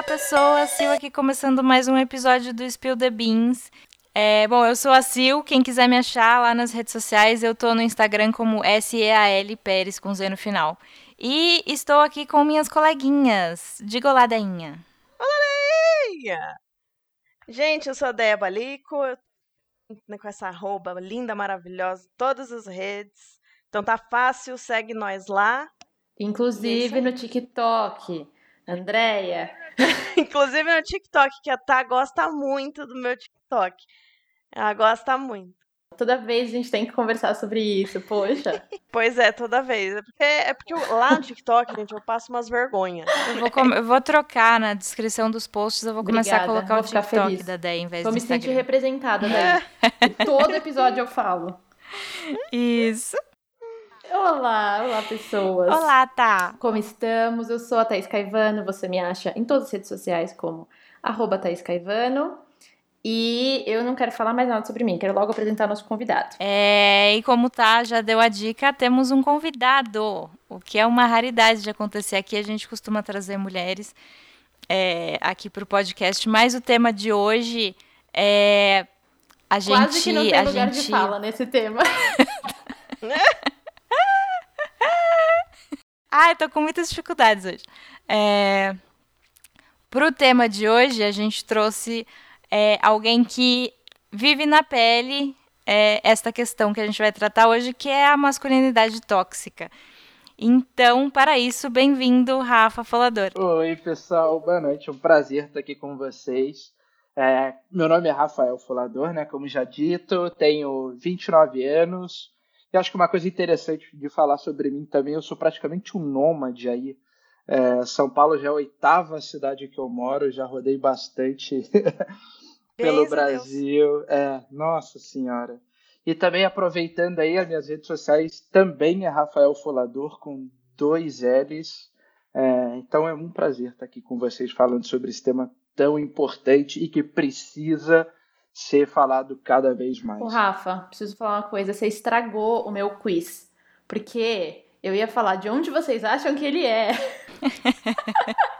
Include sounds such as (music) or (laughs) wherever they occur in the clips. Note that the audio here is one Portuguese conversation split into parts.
Olá, pessoas! Sil aqui começando mais um episódio do Spill the Beans. É, bom, eu sou a Sil, quem quiser me achar lá nas redes sociais, eu tô no Instagram como S-E-A-L Pérez com Z no final. E estou aqui com minhas coleguinhas. Diga olá, Deinha. Olá, Deinha! Gente, eu sou a Deia Balico, com essa arroba linda, maravilhosa, todas as redes. Então tá fácil, segue nós lá. Inclusive no TikTok. Andréia. (laughs) Inclusive no TikTok, que a Tá gosta muito do meu TikTok. Ela gosta muito. Toda vez a gente tem que conversar sobre isso, poxa. (laughs) pois é, toda vez. É porque, é porque lá no TikTok, gente, eu passo umas vergonhas. Eu vou, com... eu vou trocar na descrição dos posts, eu vou começar Obrigada, a colocar o TikTok feliz. da Déia em vez Vou do me Instagram. sentir representada, né? (laughs) Todo episódio eu falo. Isso. Olá, olá pessoas. Olá, tá. Como estamos? Eu sou a Thaís Caivano, você me acha em todas as redes sociais como arroba Thaís Caivano. E eu não quero falar mais nada sobre mim, quero logo apresentar nosso convidado. É, e como tá, já deu a dica, temos um convidado, o que é uma raridade de acontecer aqui. A gente costuma trazer mulheres é, aqui para o podcast, mas o tema de hoje é a gente. Quase que não tem lugar gente... de fala nesse tema. (laughs) (laughs) Ai, tô com muitas dificuldades hoje. É... Para o tema de hoje, a gente trouxe é, alguém que vive na pele é, esta questão que a gente vai tratar hoje, que é a masculinidade tóxica. Então, para isso, bem-vindo, Rafa Falador. Oi, pessoal, boa noite. É um prazer estar aqui com vocês. É, meu nome é Rafael Folador, né? Como já dito, tenho 29 anos. E acho que uma coisa interessante de falar sobre mim também, eu sou praticamente um nômade aí. É, São Paulo já é a oitava cidade que eu moro, já rodei bastante (laughs) pelo Brasil. É, nossa Senhora. E também aproveitando aí as minhas redes sociais, também é Rafael Folador, com dois L's. É, então é um prazer estar aqui com vocês falando sobre esse tema tão importante e que precisa ser falado cada vez mais. Ô, Rafa, preciso falar uma coisa. Você estragou o meu quiz. Porque eu ia falar de onde vocês acham que ele é. (laughs)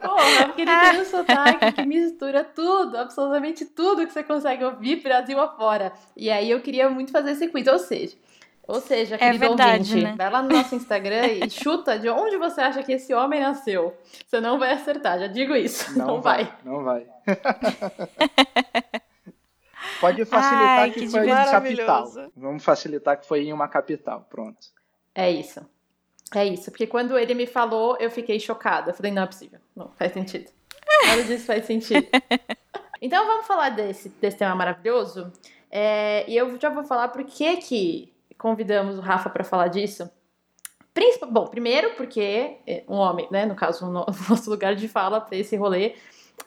Porra, porque ele tem um sotaque que mistura tudo, absolutamente tudo que você consegue ouvir Brasil afora. E aí eu queria muito fazer esse quiz. Ou seja, ou seja, querido é verdade, ouvinte, né? vai lá no nosso Instagram e (laughs) chuta de onde você acha que esse homem nasceu. Você não vai acertar, já digo isso. Não, não vai. vai. Não vai. (laughs) Pode facilitar Ai, que, que foi em capital. Vamos facilitar que foi em uma capital. Pronto. É isso. É isso. Porque quando ele me falou, eu fiquei chocada. Eu falei, não é possível. Não, faz sentido. Nada disso faz sentido. (laughs) Então vamos falar desse, desse tema maravilhoso. É, e eu já vou falar por que que convidamos o Rafa para falar disso. Principal, bom, primeiro porque um homem, né, no caso, o (laughs) nosso lugar de fala para esse rolê,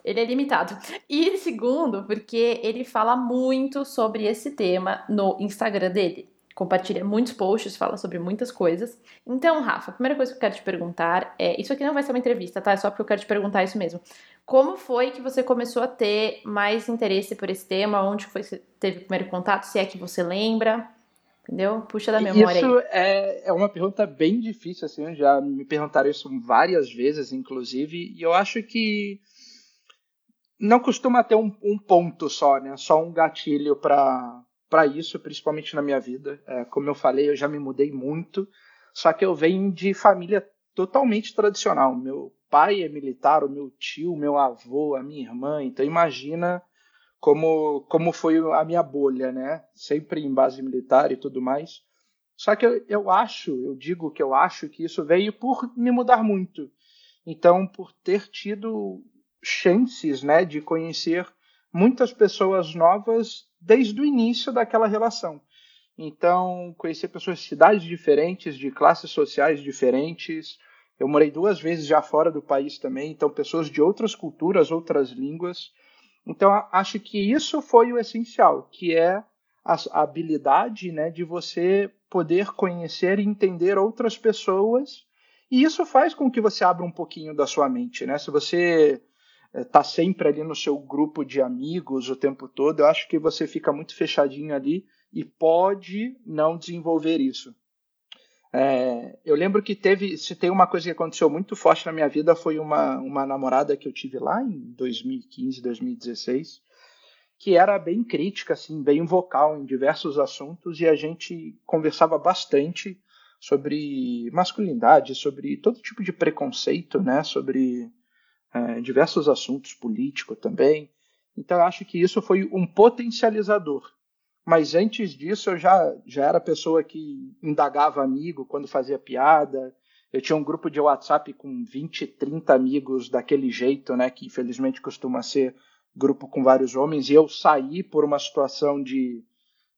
ele é limitado. E segundo, porque ele fala muito sobre esse tema no Instagram dele. Compartilha muitos posts, fala sobre muitas coisas. Então, Rafa, a primeira coisa que eu quero te perguntar é: isso aqui não vai ser uma entrevista, tá? É só porque eu quero te perguntar isso mesmo. Como foi que você começou a ter mais interesse por esse tema? Onde foi que você teve o primeiro contato? Se é que você lembra? Entendeu? Puxa da memória isso aí. É, é uma pergunta bem difícil, assim, já me perguntaram isso várias vezes, inclusive, e eu acho que não costuma ter um, um ponto só, né? Só um gatilho para para isso, principalmente na minha vida. É, como eu falei, eu já me mudei muito, só que eu venho de família totalmente tradicional. Meu pai é militar, o meu tio, meu avô, a minha irmã, então imagina como, como foi a minha bolha, né? Sempre em base militar e tudo mais. Só que eu, eu acho, eu digo que eu acho que isso veio por me mudar muito. Então, por ter tido chances, né, de conhecer muitas pessoas novas desde o início daquela relação. Então, conhecer pessoas de cidades diferentes, de classes sociais diferentes. Eu morei duas vezes já fora do país também, então pessoas de outras culturas, outras línguas. Então, acho que isso foi o essencial, que é a habilidade né, de você poder conhecer e entender outras pessoas. E isso faz com que você abra um pouquinho da sua mente. Né? Se você está sempre ali no seu grupo de amigos o tempo todo, eu acho que você fica muito fechadinho ali e pode não desenvolver isso. É, eu lembro que teve, se tem uma coisa que aconteceu muito forte na minha vida, foi uma, uma namorada que eu tive lá em 2015, 2016, que era bem crítica, assim, bem vocal em diversos assuntos, e a gente conversava bastante sobre masculinidade, sobre todo tipo de preconceito, né, sobre é, diversos assuntos políticos também. Então eu acho que isso foi um potencializador mas antes disso, eu já, já era pessoa que indagava amigo quando fazia piada. Eu tinha um grupo de WhatsApp com 20, 30 amigos daquele jeito, né? Que infelizmente costuma ser grupo com vários homens. E eu saí por uma situação de,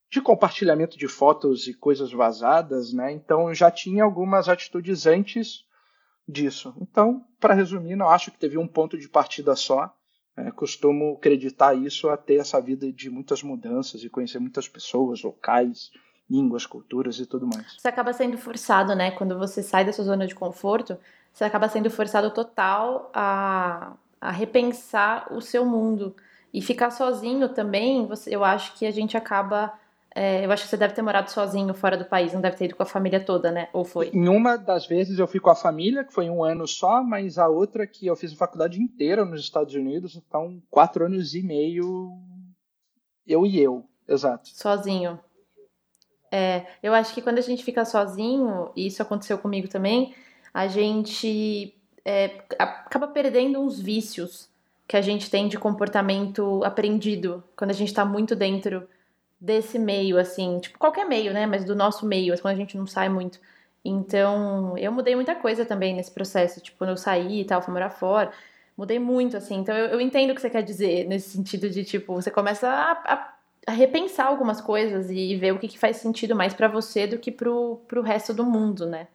de compartilhamento de fotos e coisas vazadas, né? Então eu já tinha algumas atitudes antes disso. Então, para resumir, não acho que teve um ponto de partida só. É, costumo acreditar isso a ter essa vida de muitas mudanças e conhecer muitas pessoas, locais, línguas, culturas e tudo mais. Você acaba sendo forçado, né? Quando você sai da sua zona de conforto, você acaba sendo forçado total a, a repensar o seu mundo. E ficar sozinho também, você, eu acho que a gente acaba é, eu acho que você deve ter morado sozinho fora do país, não deve ter ido com a família toda, né? Ou foi? Em uma das vezes eu fui com a família, que foi um ano só, mas a outra que eu fiz a faculdade inteira nos Estados Unidos, então quatro anos e meio eu e eu, exato. Sozinho. É, eu acho que quando a gente fica sozinho, e isso aconteceu comigo também, a gente é, acaba perdendo uns vícios que a gente tem de comportamento aprendido quando a gente está muito dentro desse meio, assim, tipo, qualquer meio, né? Mas do nosso meio, quando a gente não sai muito. Então, eu mudei muita coisa também nesse processo. Tipo, quando eu saí e tal, fui morar fora, mudei muito, assim. Então, eu, eu entendo o que você quer dizer, (laughs) nesse sentido de, tipo, você começa a, a, a repensar algumas coisas e ver o que, que faz sentido mais para você do que pro, pro resto do mundo, né?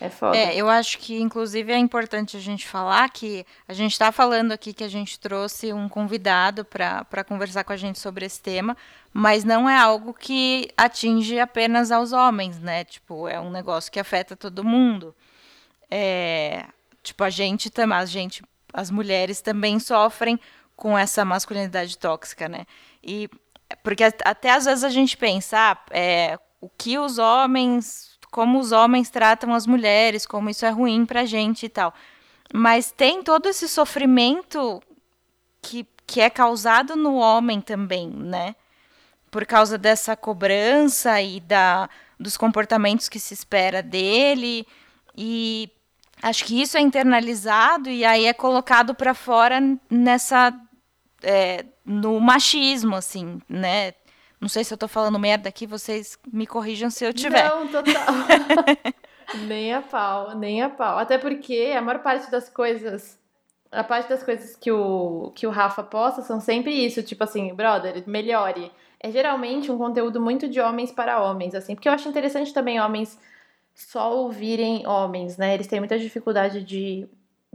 É foda. É, eu acho que, inclusive, é importante a gente falar que a gente está falando aqui que a gente trouxe um convidado para conversar com a gente sobre esse tema, mas não é algo que atinge apenas aos homens, né? Tipo, é um negócio que afeta todo mundo. É, tipo, a gente também, a gente, as mulheres também sofrem com essa masculinidade tóxica, né? E porque até às vezes a gente pensa, ah, é, o que os homens como os homens tratam as mulheres, como isso é ruim pra gente e tal. Mas tem todo esse sofrimento que, que é causado no homem também, né? Por causa dessa cobrança e da, dos comportamentos que se espera dele. E acho que isso é internalizado e aí é colocado para fora nessa. É, no machismo, assim, né? Não sei se eu tô falando merda aqui, vocês me corrijam se eu tiver. Não, total. (laughs) nem a pau, nem a pau. Até porque a maior parte das coisas. A parte das coisas que o, que o Rafa posta são sempre isso, tipo assim, brother, melhore. É geralmente um conteúdo muito de homens para homens, assim, porque eu acho interessante também homens só ouvirem homens, né? Eles têm muita dificuldade de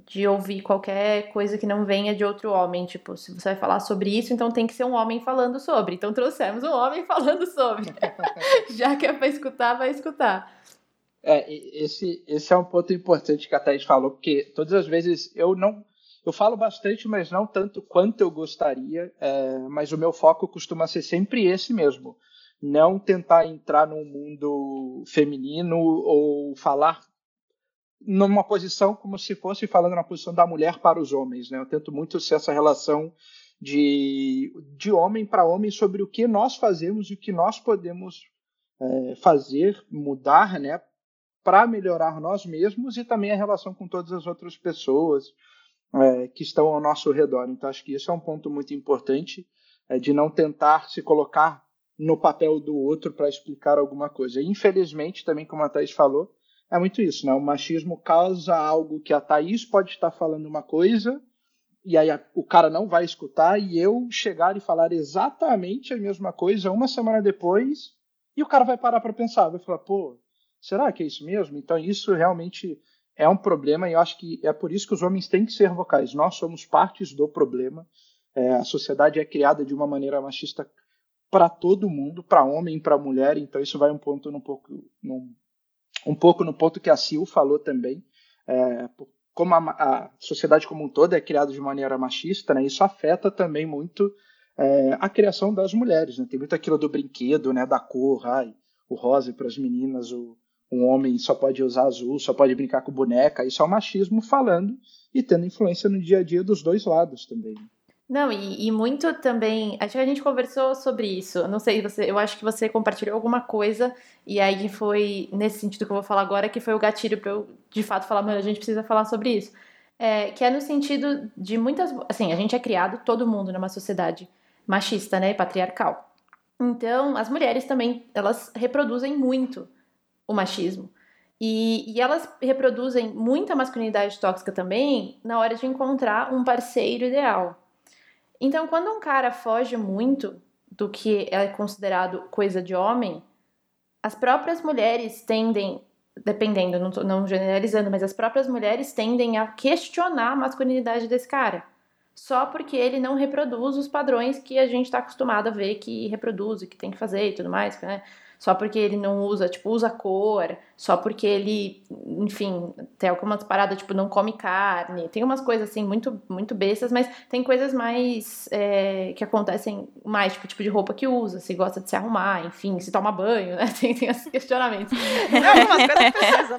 de ouvir qualquer coisa que não venha de outro homem. Tipo, se você vai falar sobre isso, então tem que ser um homem falando sobre. Então trouxemos um homem (laughs) falando sobre. (laughs) Já que é para escutar, vai escutar. É, esse, esse é um ponto importante que a Thaís falou, porque todas as vezes eu não. Eu falo bastante, mas não tanto quanto eu gostaria, é, mas o meu foco costuma ser sempre esse mesmo. Não tentar entrar no mundo feminino ou falar numa posição como se fosse falando na posição da mulher para os homens. Né? Eu tento muito ser essa relação de, de homem para homem sobre o que nós fazemos e o que nós podemos é, fazer, mudar, né? para melhorar nós mesmos e também a relação com todas as outras pessoas é, que estão ao nosso redor. Então, acho que isso é um ponto muito importante, é, de não tentar se colocar no papel do outro para explicar alguma coisa. Infelizmente, também como a Thais falou, é muito isso, né? O machismo causa algo que a Thaís pode estar falando uma coisa e aí a, o cara não vai escutar e eu chegar e falar exatamente a mesma coisa uma semana depois e o cara vai parar para pensar, vai falar, pô, será que é isso mesmo? Então isso realmente é um problema e eu acho que é por isso que os homens têm que ser vocais. Nós somos partes do problema. É, a sociedade é criada de uma maneira machista para todo mundo, para homem, para mulher. Então isso vai um ponto um pouco num, um pouco no ponto que a Sil falou também, é, como a, a, sociedade como um todo é criada de maneira machista, né, isso afeta também muito é, a criação das mulheres. Né? Tem muito aquilo do brinquedo, né, da cor, ai, o rosa para as meninas, o, um homem só pode usar azul, só pode brincar com boneca. Isso é o machismo falando e tendo influência no dia a dia dos dois lados também. Não, e, e, muito também. Acho que a gente conversou sobre isso. Não sei, você, eu acho que você compartilhou alguma coisa, e aí foi nesse sentido que eu vou falar agora, que foi o gatilho para eu de fato falar, mano, a gente precisa falar sobre isso. É, que é no sentido de muitas. Assim, a gente é criado, todo mundo, numa sociedade machista, né? Patriarcal. Então, as mulheres também, elas reproduzem muito o machismo. E, e, elas reproduzem muita masculinidade tóxica também na hora de encontrar um parceiro ideal. Então, quando um cara foge muito do que é considerado coisa de homem, as próprias mulheres tendem, dependendo, não, tô, não generalizando, mas as próprias mulheres tendem a questionar a masculinidade desse cara. Só porque ele não reproduz os padrões que a gente está acostumado a ver que reproduz e que tem que fazer e tudo mais, né? Só porque ele não usa, tipo, usa cor, só porque ele, enfim, tem algumas paradas, tipo, não come carne, tem umas coisas, assim, muito, muito bestas, mas tem coisas mais é, que acontecem mais, tipo, tipo de roupa que usa, se gosta de se arrumar, enfim, se toma banho, né, (laughs) tem, tem esses questionamentos. Algumas coisas precisam.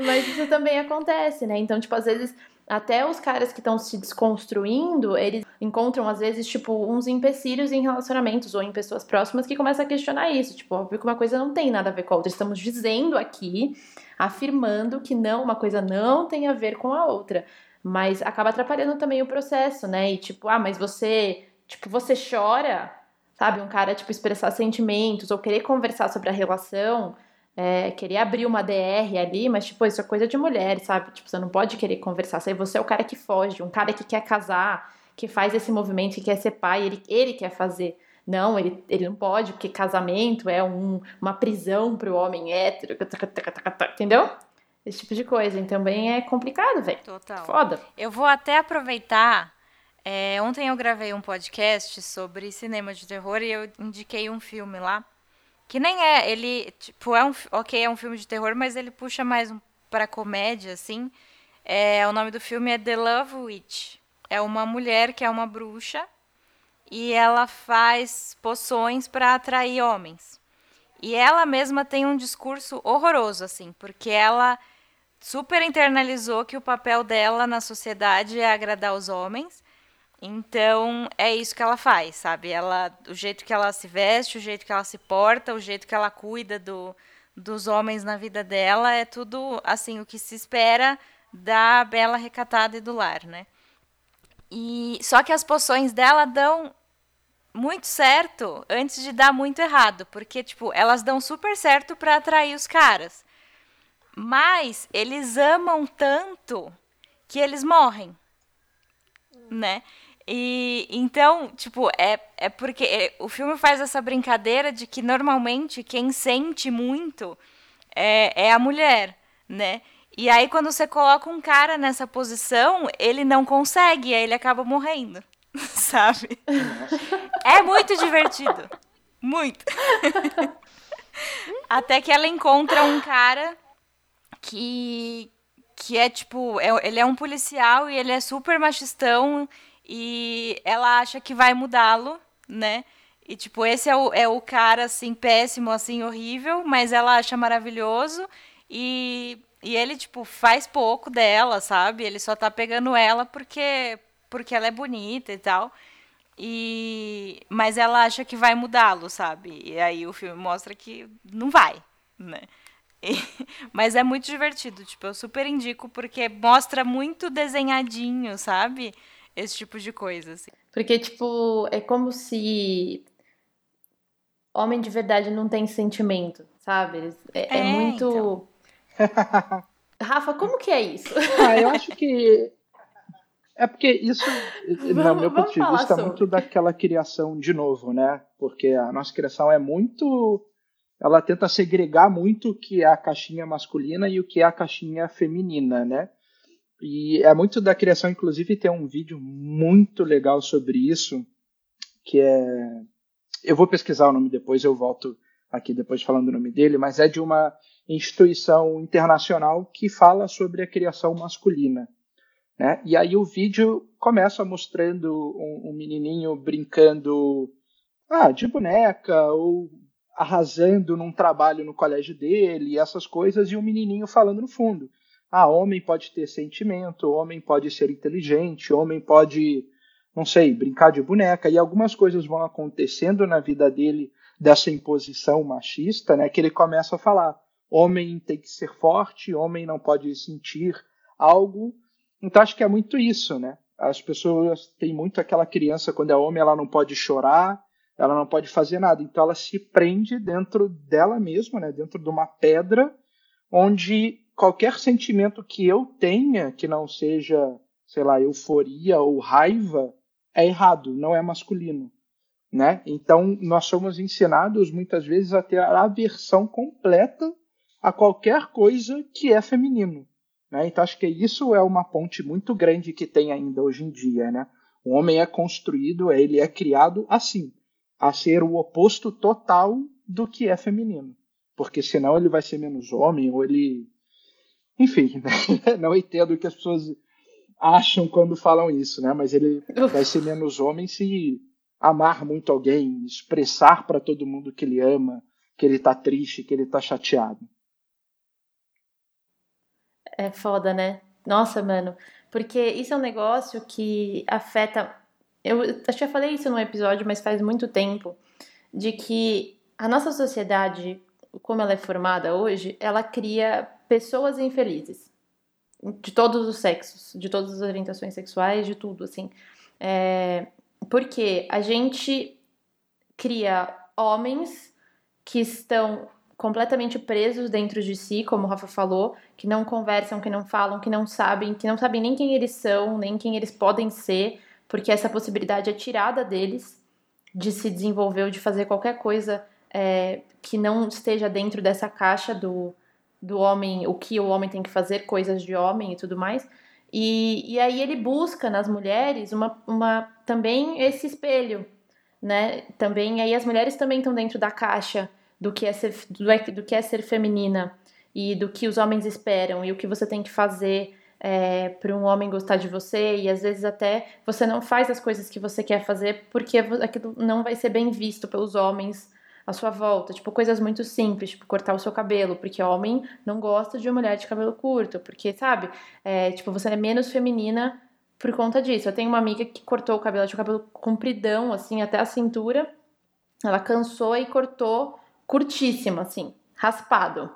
(laughs) mas isso também acontece, né, então, tipo, às vezes até os caras que estão se desconstruindo, eles encontram, às vezes, tipo, uns empecilhos em relacionamentos ou em pessoas próximas que começam a questionar isso. Tipo, óbvio que uma coisa não tem nada a ver com a outra. Estamos dizendo aqui, afirmando que não, uma coisa não tem a ver com a outra. Mas acaba atrapalhando também o processo, né? E tipo, ah, mas você, tipo, você chora, sabe? Um cara, tipo, expressar sentimentos ou querer conversar sobre a relação é, querer abrir uma DR ali, mas, tipo, isso é coisa de mulher, sabe? Tipo, você não pode querer conversar. Se você é o cara que foge, um cara que quer casar, que faz esse movimento, que quer ser pai, ele, ele quer fazer. Não, ele, ele não pode, porque casamento é um, uma prisão pro homem hétero, entendeu? Esse tipo de coisa. Então, também é complicado, velho. Total. Foda. Eu vou até aproveitar. É, ontem eu gravei um podcast sobre cinema de terror e eu indiquei um filme lá que nem é, ele, tipo, é um, ok, é um filme de terror, mas ele puxa mais um, pra comédia, assim. É, o nome do filme é The Love Witch. É uma mulher que é uma bruxa e ela faz poções para atrair homens. E ela mesma tem um discurso horroroso, assim, porque ela super internalizou que o papel dela na sociedade é agradar os homens então, é isso que ela faz, sabe? Ela, o jeito que ela se veste, o jeito que ela se porta, o jeito que ela cuida do, dos homens na vida dela, é tudo, assim, o que se espera da bela recatada e do lar, né? E só que as poções dela dão muito certo antes de dar muito errado, porque tipo, elas dão super certo para atrair os caras. Mas eles amam tanto que eles morrem, né? E então, tipo, é, é porque é, o filme faz essa brincadeira de que normalmente quem sente muito é, é a mulher, né? E aí, quando você coloca um cara nessa posição, ele não consegue, aí ele acaba morrendo, (laughs) sabe? É muito divertido. Muito. (laughs) Até que ela encontra um cara que, que é tipo, é, ele é um policial e ele é super machistão e ela acha que vai mudá-lo, né? E, tipo, esse é o, é o cara, assim, péssimo, assim, horrível, mas ela acha maravilhoso. E, e ele, tipo, faz pouco dela, sabe? Ele só tá pegando ela porque, porque ela é bonita e tal. E, mas ela acha que vai mudá-lo, sabe? E aí o filme mostra que não vai, né? (laughs) Mas é muito divertido, tipo, eu super indico porque mostra muito desenhadinho, sabe? Esse tipo de coisa. Assim. Porque, tipo, é como se homem de verdade não tem sentimento, sabe? É, é, é muito. Então. (laughs) Rafa, como que é isso? Ah, eu acho que. É porque isso, no meu ponto de vista, é muito daquela criação de novo, né? Porque a nossa criação é muito. Ela tenta segregar muito o que é a caixinha masculina e o que é a caixinha feminina, né? E é muito da criação, inclusive tem um vídeo muito legal sobre isso, que é. Eu vou pesquisar o nome depois, eu volto aqui depois falando o nome dele, mas é de uma instituição internacional que fala sobre a criação masculina. Né? E aí o vídeo começa mostrando um, um menininho brincando ah, de boneca ou arrasando num trabalho no colégio dele, essas coisas, e o menininho falando no fundo. Ah, homem pode ter sentimento, homem pode ser inteligente, homem pode, não sei, brincar de boneca, e algumas coisas vão acontecendo na vida dele dessa imposição machista, né, que ele começa a falar: homem tem que ser forte, homem não pode sentir algo. Então acho que é muito isso, né? As pessoas têm muito aquela criança quando é homem, ela não pode chorar, ela não pode fazer nada. Então ela se prende dentro dela mesma, né? Dentro de uma pedra onde qualquer sentimento que eu tenha que não seja, sei lá, euforia ou raiva é errado, não é masculino. Né? Então, nós somos ensinados muitas vezes a ter aversão completa a qualquer coisa que é feminino. Né? Então acho que isso é uma ponte muito grande que tem ainda hoje em dia. Né? O homem é construído, ele é criado assim, a ser o oposto total do que é feminino. Porque senão ele vai ser menos homem, ou ele. Enfim, né? (laughs) não entendo o que as pessoas acham quando falam isso, né? Mas ele vai ser menos homem se amar muito alguém, expressar para todo mundo que ele ama, que ele está triste, que ele está chateado. É foda, né? Nossa, mano. Porque isso é um negócio que afeta. Eu acho que já falei isso num episódio, mas faz muito tempo. De que a nossa sociedade, como ela é formada hoje, ela cria pessoas infelizes. De todos os sexos, de todas as orientações sexuais, de tudo, assim. É, porque a gente cria homens que estão completamente presos dentro de si, como o Rafa falou, que não conversam, que não falam, que não sabem, que não sabem nem quem eles são, nem quem eles podem ser, porque essa possibilidade é tirada deles de se desenvolver ou de fazer qualquer coisa é, que não esteja dentro dessa caixa do, do homem, o que o homem tem que fazer, coisas de homem e tudo mais. E, e aí ele busca nas mulheres uma, uma também esse espelho, né? Também aí as mulheres também estão dentro da caixa do que é ser, do, do que é ser feminina e do que os homens esperam e o que você tem que fazer é, para um homem gostar de você e às vezes até você não faz as coisas que você quer fazer porque aquilo não vai ser bem visto pelos homens à sua volta, tipo coisas muito simples, tipo cortar o seu cabelo, porque homem não gosta de uma mulher de cabelo curto, porque sabe, é, tipo você é menos feminina por conta disso. Eu tenho uma amiga que cortou o cabelo, tinha o cabelo compridão assim até a cintura, ela cansou e cortou curtíssimo, assim, raspado.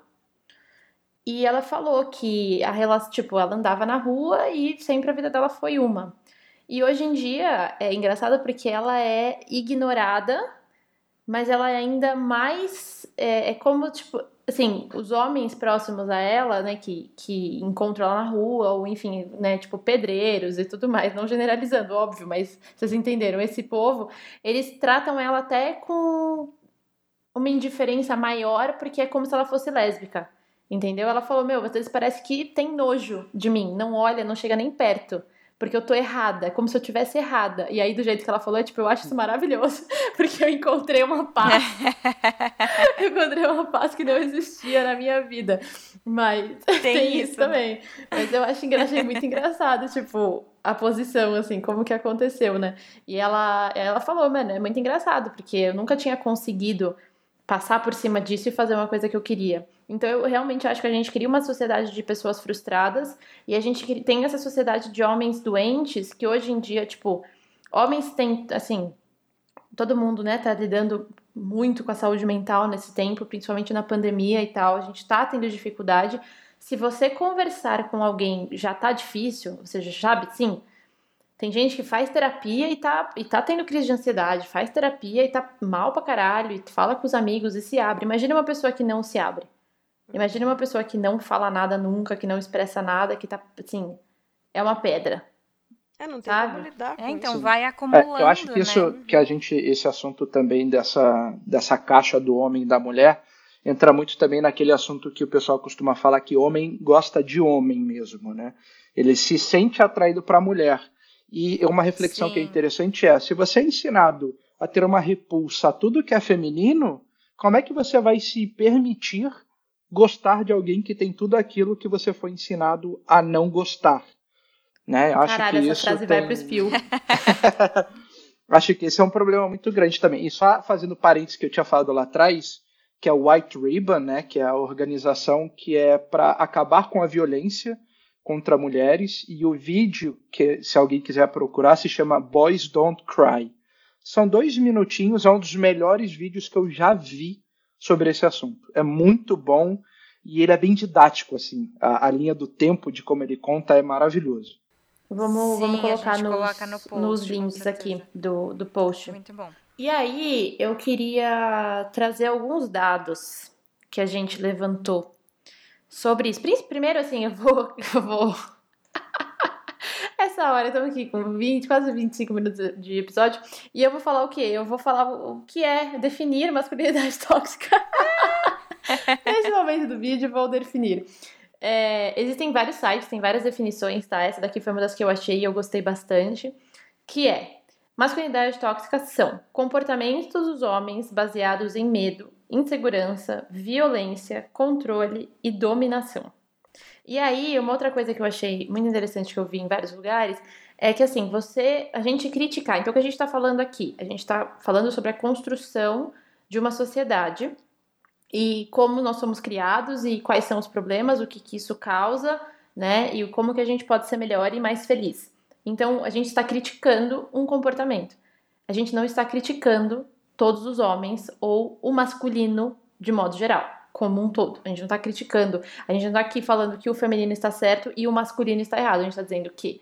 E ela falou que a relação, tipo, ela andava na rua e sempre a vida dela foi uma. E hoje em dia é engraçado porque ela é ignorada, mas ela é ainda mais. É, é como, tipo, assim, os homens próximos a ela, né, que, que encontram ela na rua, ou enfim, né, tipo, pedreiros e tudo mais, não generalizando, óbvio, mas vocês entenderam, esse povo, eles tratam ela até com uma indiferença maior porque é como se ela fosse lésbica. Entendeu? Ela falou: Meu, vezes parece que tem nojo de mim, não olha, não chega nem perto. Porque eu tô errada, é como se eu tivesse errada. E aí, do jeito que ela falou, é tipo, eu acho isso maravilhoso. (laughs) Porque eu encontrei uma paz. (laughs) eu encontrei uma paz que não existia na minha vida. Mas tem, (laughs) tem isso, também. Mas eu acho, achei muito engraçado, tipo, a posição, assim, como que aconteceu, né? E ela, ela falou, mano, é muito engraçado, porque eu nunca tinha conseguido passar por cima disso e fazer uma coisa que eu queria. Então eu realmente acho que a gente cria uma sociedade de pessoas frustradas e a gente tem essa sociedade de homens doentes que hoje em dia, tipo, homens têm, assim, todo mundo, né, tá lidando muito com a saúde mental nesse tempo, principalmente na pandemia e tal, a gente tá tendo dificuldade. Se você conversar com alguém já tá difícil, ou seja, sabe, sim, tem gente que faz terapia e tá, e tá tendo crise de ansiedade, faz terapia e tá mal pra caralho, e fala com os amigos e se abre. Imagina uma pessoa que não se abre. Imagina uma pessoa que não fala nada nunca, que não expressa nada, que tá, assim, é uma pedra. É, não tem sabe? como lidar com é, então isso. vai acumulando, é, Eu acho que isso, né? que a gente, esse assunto também dessa, dessa caixa do homem e da mulher, entra muito também naquele assunto que o pessoal costuma falar que homem gosta de homem mesmo, né? Ele se sente atraído para a mulher. E uma reflexão Sim. que é interessante é: se você é ensinado a ter uma repulsa a tudo que é feminino, como é que você vai se permitir gostar de alguém que tem tudo aquilo que você foi ensinado a não gostar? Né? Acho Caralho, que essa frase tem... vai pro espio. (laughs) Acho que esse é um problema muito grande também. E só fazendo parênteses que eu tinha falado lá atrás, que é o White Ribbon, né, que é a organização que é para acabar com a violência contra mulheres, e o vídeo, que se alguém quiser procurar, se chama Boys Don't Cry. São dois minutinhos, é um dos melhores vídeos que eu já vi sobre esse assunto. É muito bom e ele é bem didático, assim. A, a linha do tempo de como ele conta é maravilhoso. Vamos, Sim, vamos colocar nos, coloca no post, nos links aqui do, do post. Muito bom. E aí, eu queria trazer alguns dados que a gente levantou sobre isso. Primeiro, assim, eu vou. (laughs) Eu vou... (laughs) Essa hora, estamos aqui com 20, quase 25 minutos de episódio. E eu vou falar o quê? Eu vou falar o que é definir masculinidade (laughs) tóxica. Nesse momento do vídeo, vou definir. É, existem vários sites, tem várias definições, tá? Essa daqui foi uma das que eu achei e eu gostei bastante. Que é Masculinidade tóxica são comportamentos dos homens baseados em medo, insegurança, violência, controle e dominação. E aí, uma outra coisa que eu achei muito interessante que eu vi em vários lugares é que assim, você, a gente criticar. Então, o que a gente está falando aqui? A gente está falando sobre a construção de uma sociedade e como nós somos criados e quais são os problemas, o que, que isso causa, né? E como que a gente pode ser melhor e mais feliz. Então, a gente está criticando um comportamento. A gente não está criticando todos os homens ou o masculino de modo geral, como um todo. A gente não está criticando. A gente não está aqui falando que o feminino está certo e o masculino está errado. A gente está dizendo que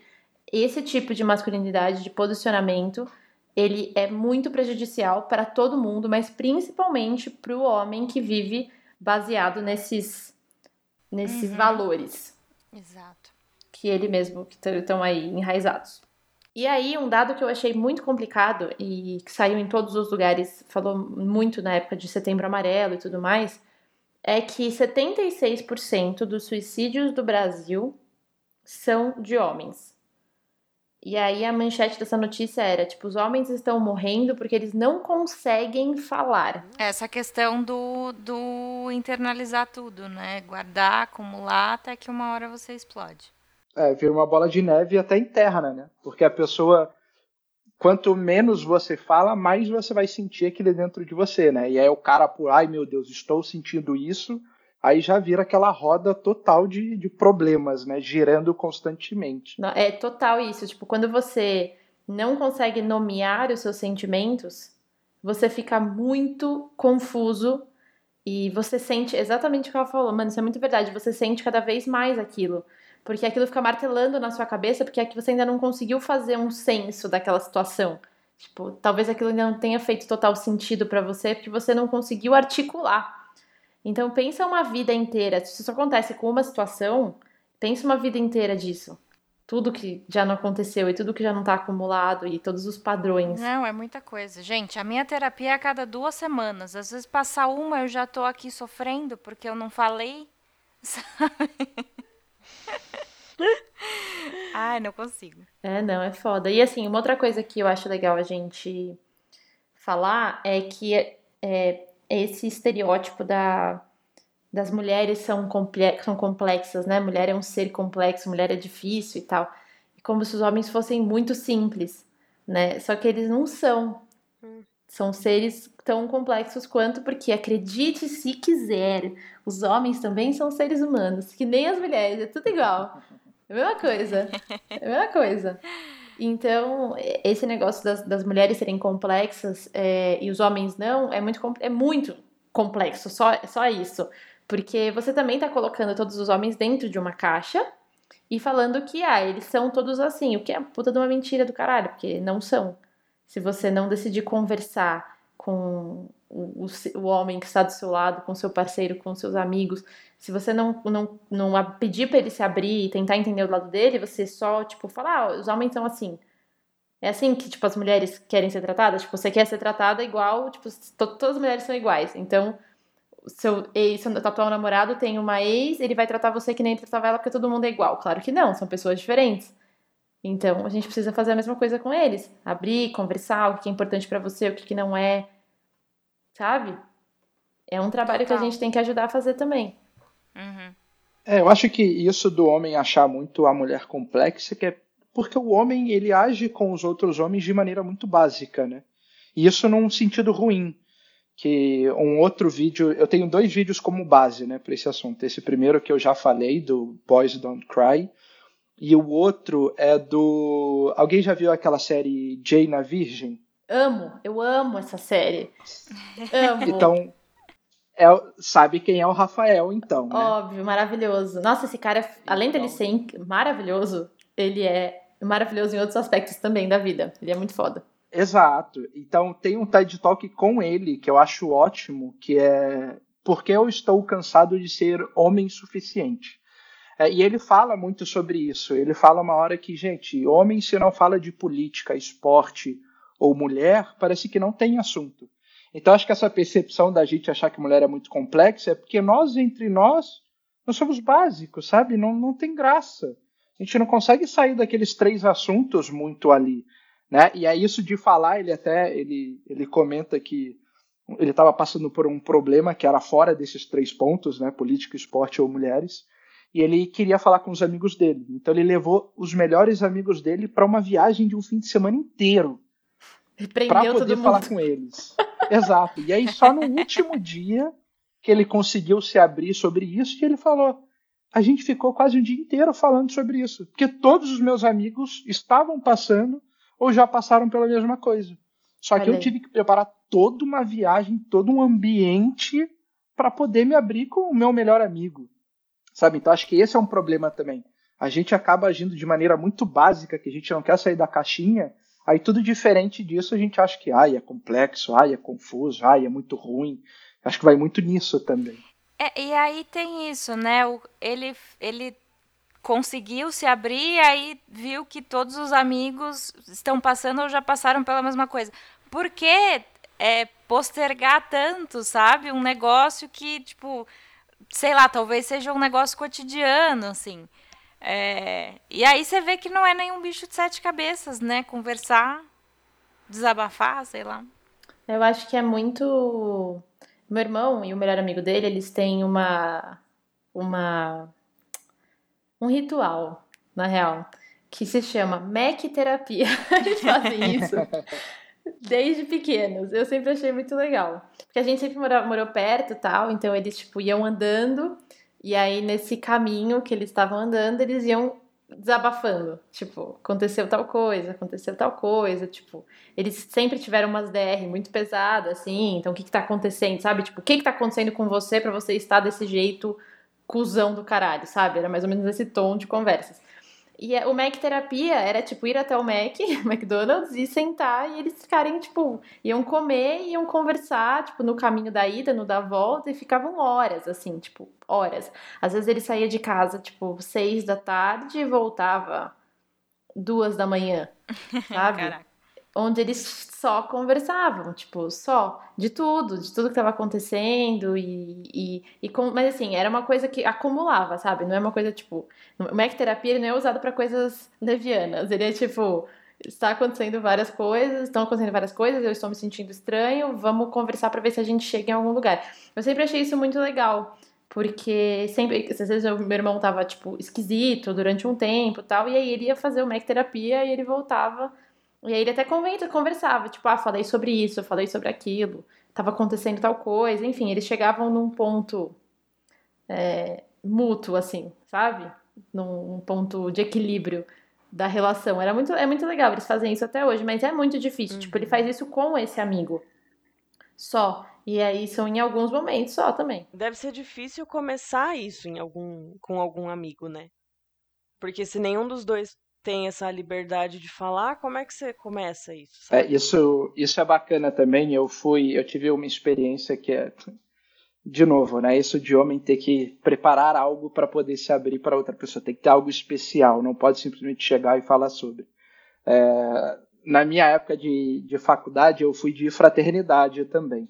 esse tipo de masculinidade, de posicionamento, ele é muito prejudicial para todo mundo, mas principalmente para o homem que vive baseado nesses, nesses Uhum. valores Exato. Que ele mesmo que estão aí enraizados. E aí, um dado que eu achei muito complicado e que saiu em todos os lugares, falou muito na época de setembro amarelo e tudo mais, é que 76% dos suicídios do Brasil são de homens. E aí a manchete dessa notícia era, tipo, os homens estão morrendo porque eles não conseguem falar. Essa questão do, do internalizar tudo, né? Guardar, acumular até que uma hora você explode. É, vira uma bola de neve até enterra, né? Porque a pessoa, quanto menos você fala, mais você vai sentir aquilo dentro de você, né? E aí o cara por, ai meu Deus, estou sentindo isso, aí já vira aquela roda total de, de problemas, né? Girando constantemente. Não, É total isso. Tipo, quando você não consegue nomear os seus sentimentos, você fica muito confuso e você sente exatamente o que ela falou. Mano, isso é muito verdade. Você sente cada vez mais aquilo. Porque aquilo fica martelando na sua cabeça, porque é que você ainda não conseguiu fazer um senso daquela situação. Tipo, talvez aquilo ainda não tenha feito total sentido pra você, porque você não conseguiu articular. Então, pensa uma vida inteira. Se isso acontece com uma situação, pensa uma vida inteira disso. Tudo que já não aconteceu e tudo que já não tá acumulado e todos os padrões. Não, é muita coisa. Gente, a minha terapia é a cada duas semanas. Às vezes passar uma eu já tô aqui sofrendo porque eu não falei. (laughs) Sabe? (laughs) Ai, não consigo. É, não, é foda. E assim, uma outra coisa que eu acho legal a gente falar é que é, esse estereótipo da, das mulheres são, comple são complexas, né? Mulher é um ser complexo, mulher é difícil e tal. E como se os homens fossem muito simples, né? Só que eles não são. São seres tão complexos quanto, porque acredite se quiser, os homens também são seres humanos, que nem as mulheres, é tudo igual. É a mesma coisa. É a mesma coisa. Então, esse negócio das, das mulheres serem complexas é, e os homens não é muito, é muito complexo, só, só isso. Porque você também tá colocando todos os homens dentro de uma caixa e falando que, ah, eles são todos assim, o que é puta de uma mentira do caralho, porque não são. Se você não decidir conversar com o, o, homem que está do seu lado, com seu parceiro, com seus amigos, se você não, não, não pedir para ele se abrir e tentar entender o lado dele, você só, tipo, falar, ah, os homens são assim. É assim que, tipo, as mulheres querem ser tratadas? Tipo, você quer ser tratada igual, tipo, to todas as mulheres são iguais. Então, seu ex, seu atual namorado tem uma ex, ele vai tratar você que nem tratava ela porque todo mundo é igual. Claro que não, são pessoas diferentes. Então, a gente precisa fazer a mesma coisa com eles. Abrir, conversar, o que é importante para você, o que não é. Sabe? É um trabalho Total. que a gente tem que ajudar a fazer também. Uhum. É, eu acho que isso do homem achar muito a mulher complexa, que é porque o homem ele age com os outros homens de maneira muito básica, né? E isso num sentido ruim. que um outro vídeo, eu tenho dois vídeos como base, né, para esse assunto. Esse primeiro que eu já falei do Boys Don't Cry e o outro é do, alguém já viu aquela série Jane a Virgem? Amo, eu amo essa série. Amo. (laughs) Então, é, sabe quem é o Rafael, então. Né? Óbvio, maravilhoso. Nossa, esse cara, além dele ser maravilhoso, ele é maravilhoso em outros aspectos também da vida. Ele é muito foda. Exato. Então tem um TED Talk com ele que eu acho ótimo, que é Porque eu estou cansado de ser homem suficiente. É, e ele fala muito sobre isso. Ele fala uma hora que, gente, homem se não fala de política, esporte ou mulher, parece que não tem assunto. Então acho que essa percepção da gente achar que mulher é muito complexa é porque nós, entre nós, nós somos básicos, sabe? Não, não tem graça. A gente não consegue sair daqueles três assuntos muito ali. Né? E é isso de falar, ele até ele, ele comenta que ele estava passando por um problema que era fora desses três pontos, né? política, esporte ou mulheres, e ele queria falar com os amigos dele. Então ele levou os melhores amigos dele para uma viagem de um fim de semana inteiro para poder falar com eles. (laughs) Exato. E aí só no último dia que ele conseguiu se abrir sobre isso que ele falou: a gente ficou quase o dia inteiro falando sobre isso, porque todos os meus amigos estavam passando ou já passaram pela mesma coisa. Só que eu tive que preparar toda uma viagem, todo um ambiente para poder me abrir com o meu melhor amigo. Sabe? Então acho que esse é um problema também. A gente acaba agindo de maneira muito básica, que a gente não quer sair da caixinha, aí tudo diferente disso a gente acha que ai, é complexo, ai, é confuso, ai, é muito ruim. Acho que vai muito nisso também. É, e aí tem isso, né? O, ele, ele conseguiu se abrir, aí viu que todos os amigos estão passando ou já passaram pela mesma coisa. Por que é, postergar tanto, sabe? Um negócio que, tipo, sei lá, talvez seja um negócio cotidiano, assim. É, e aí você vê que não é nenhum bicho de sete cabeças, né? Conversar, desabafar, sei lá. Eu acho que é muito. Meu irmão e o melhor amigo dele, eles têm uma. Uma um ritual, na real, que se chama Mac Terapia. (laughs) Eles fazem isso (laughs) desde pequenos. Eu sempre achei muito legal. Porque a gente sempre morou, morou perto e tal, então eles, tipo, iam andando, e aí nesse caminho que eles estavam andando, eles iam desabafando. Tipo, aconteceu tal coisa, aconteceu tal coisa. Tipo, eles sempre tiveram umas DR muito pesadas, assim. Então, o que que tá acontecendo, sabe? Tipo, o que que tá acontecendo com você para você estar desse jeito cuzão do caralho, sabe? Era mais ou menos esse tom de conversas. E é, o Mac terapia era tipo ir até o Mac, (laughs) McDonald's, e sentar e eles ficarem, tipo, iam comer, iam conversar, tipo, no caminho da ida, no da volta, e ficavam horas, assim, tipo, horas. Às vezes ele saía de casa, tipo, seis da tarde e voltava duas da manhã, (laughs) sabe? Caraca onde eles só conversavam, tipo, só, de tudo, de tudo que estava acontecendo e, e, e com, mas assim, era uma coisa que acumulava, sabe? Não é uma coisa, tipo, o Mac Terapia não é usado para coisas levianas, ele é tipo, está acontecendo várias coisas, estão acontecendo várias coisas, eu estou me sentindo estranho, vamos conversar para ver se a gente chega em algum lugar. Eu sempre achei isso muito legal, porque sempre, às vezes o meu irmão tava, tipo, esquisito durante um tempo tal, e aí ele ia fazer o Mac Terapia e ele voltava e aí ele até conversava, tipo, ah, falei sobre isso, falei sobre aquilo, tava acontecendo tal coisa, enfim, eles chegavam num ponto é, mútuo, assim, sabe? Num ponto de equilíbrio da relação. Era muito, é muito legal, eles fazem isso até hoje, mas é muito difícil. Uhum. Tipo, ele faz isso com esse amigo. Só. E aí são em alguns momentos só também. Deve ser difícil começar isso em algum, com algum amigo, né? Porque se nenhum dos dois tem essa liberdade de falar, como é que você começa isso? É, isso, isso é bacana também. Eu fui, eu tive uma experiência que é de novo, né? Isso de homem ter que preparar algo para poder se abrir para outra pessoa, tem que ter algo especial, não pode simplesmente chegar e falar sobre. É, na minha época de, de faculdade, eu fui de fraternidade também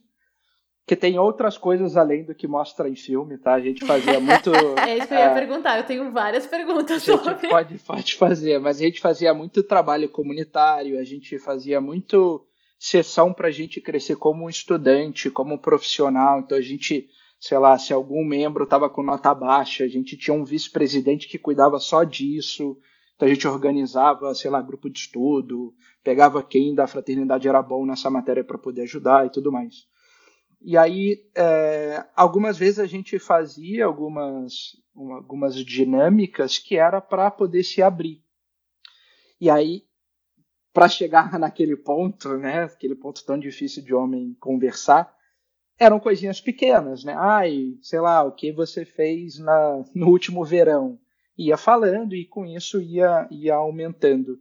que tem outras coisas além do que mostra em filme, tá? A gente fazia muito. (laughs) é isso que eu ia é, perguntar, eu tenho várias perguntas a gente sobre. Pode, pode fazer, mas a gente fazia muito trabalho comunitário, a gente fazia muito sessão para a gente crescer como estudante, como profissional. Então a gente, sei lá, se algum membro estava com nota baixa, a gente tinha um vice-presidente que cuidava só disso. Então a gente organizava, sei lá, grupo de estudo, pegava quem da fraternidade era bom nessa matéria para poder ajudar e tudo mais. E aí, é, algumas vezes a gente fazia algumas, uma, algumas dinâmicas que era para poder se abrir. E aí, para chegar (laughs) naquele ponto, né, aquele ponto tão difícil de homem conversar, eram coisinhas pequenas, né? Ai, sei lá, o que você fez na, no último verão? Ia falando e com isso ia, ia aumentando.